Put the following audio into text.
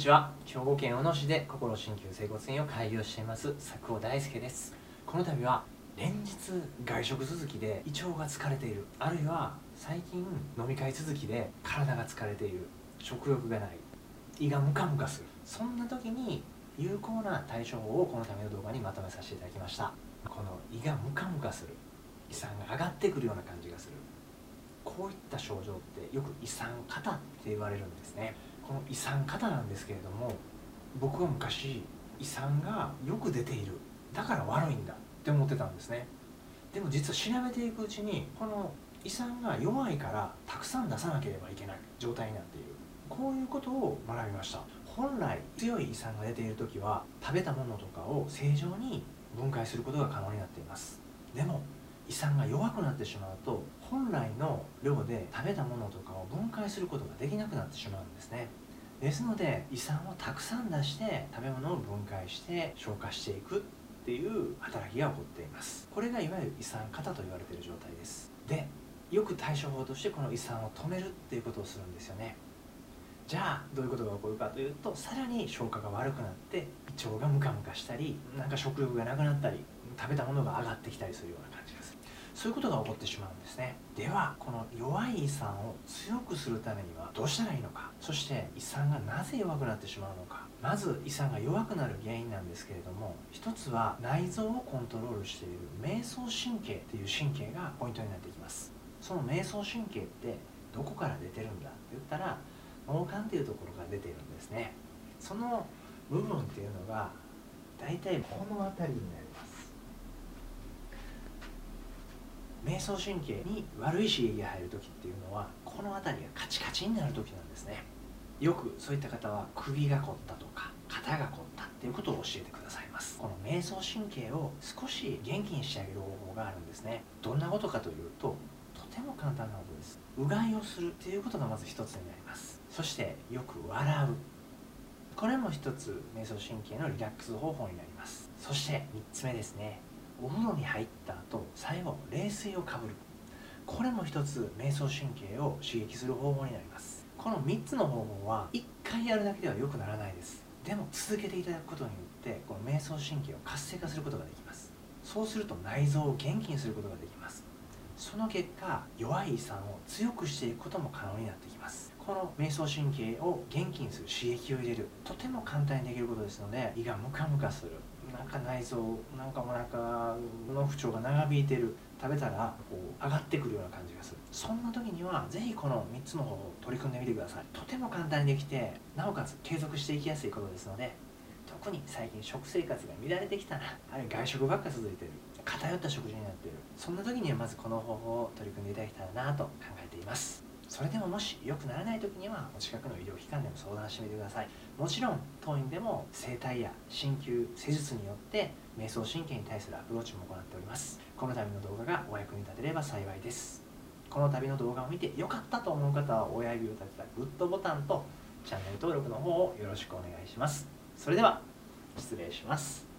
ちは。兵庫県小野市で心鍼灸整骨院を開業しています。佐久尾大輔です。この度は連日外食続きで胃腸が疲れている。あるいは最近飲み会続きで体が疲れている。食欲がない。胃がムカムカする。そんな時に有効な対処法をこのための動画にまとめさせていただきました。この胃がムカムカする。胃酸が上がってくるような感じがする。こういった症状ってよく胃酸過多って言われるんですね。この胃酸過多なんですけれども僕は昔胃酸がよく出ている。だから悪いんだ。って思ってたんですね。でも実は調べていくうちにこの胃酸が弱いからたくさん出さなければいけない。状態になっている。こういうことを学びました。本来強い胃酸が出ている時は食べたものとかを正常に分解することが可能になっています。でも胃酸が弱くなってしまうと量で食べたものとかを分解することができなくなってしまうんですね。ですので胃酸をたくさん出して食べ物を分解して消化していくっていう働きが起こっています。これがいわゆる胃酸過多と言われている状態です。でよく対処法としてこの胃酸を止めるっていうことをするんですよね。じゃあどういうことが起こるかというとさらに消化が悪くなって胃腸がムカムカしたりなんか食欲がなくなったり食べたものが上がってきたりするような感じがす。るそういうことが起こってしまうんですね。ではこの弱い胃酸を強くするためにはどうしたらいいのか。そして胃酸がなぜ弱くなってしまうのか。まず胃酸が弱くなる原因なんですけれども一つは内臓をコントロールしている迷走神経っていう神経がポイントになってきます。その迷走神経ってどこから出てるんだって言ったら脳幹っていうところから出ているんですね。その部分っていうのが大体この辺りになります。迷走神経に悪い刺激が入る時っていうのはこの辺りがカチカチになる時なんですね。よくそういった方は首が凝ったとか肩が凝ったっていうことを教えてくださいます。この迷走神経を少し元気にしてあげる方法があるんですね。どんなことかというととても簡単なことです。うがいをするっていうことがまず一つになります。そしてよく笑う。これも一つ迷走神経のリラックス方法になります。そして3つ目ですね。お風呂に入った後最後冷水をかぶる。これも一つ迷走神経を刺激する方法になります。この3つの方法は1回やるだけでは良くならないです。でも続けていただくことによってこの迷走神経を活性化することができます。そうすると内臓を元気にすることができます。その結果弱い胃酸を強くしていくことも可能になってきます。この迷走神経を元気にする刺激を入れる。とても簡単にできることですので胃がムカムカする。か内臓なんかお腹の不調が長引いてる食べたらこう上がってくるような感じがする。そんな時には是非この3つの方法を取り組んでみてください。とても簡単にできてなおかつ継続していきやすいことですので特に最近食生活が乱れてきたなあるいは外食ばっか続いてる偏った食事になってる。そんな時にはまずこの方法を取り組んでいただけたらなと考えています。それでももし良くならない時にはお近くの医療機関でも相談してみてください。もちろん当院でも整体や鍼灸施術によって瞑想神経に対するアプローチも行っております。この度の動画がお役に立てれば幸いです。この度の動画を見て良かったと思う方は親指を立てたグッドボタンとチャンネル登録の方をよろしくお願いします。それでは失礼します。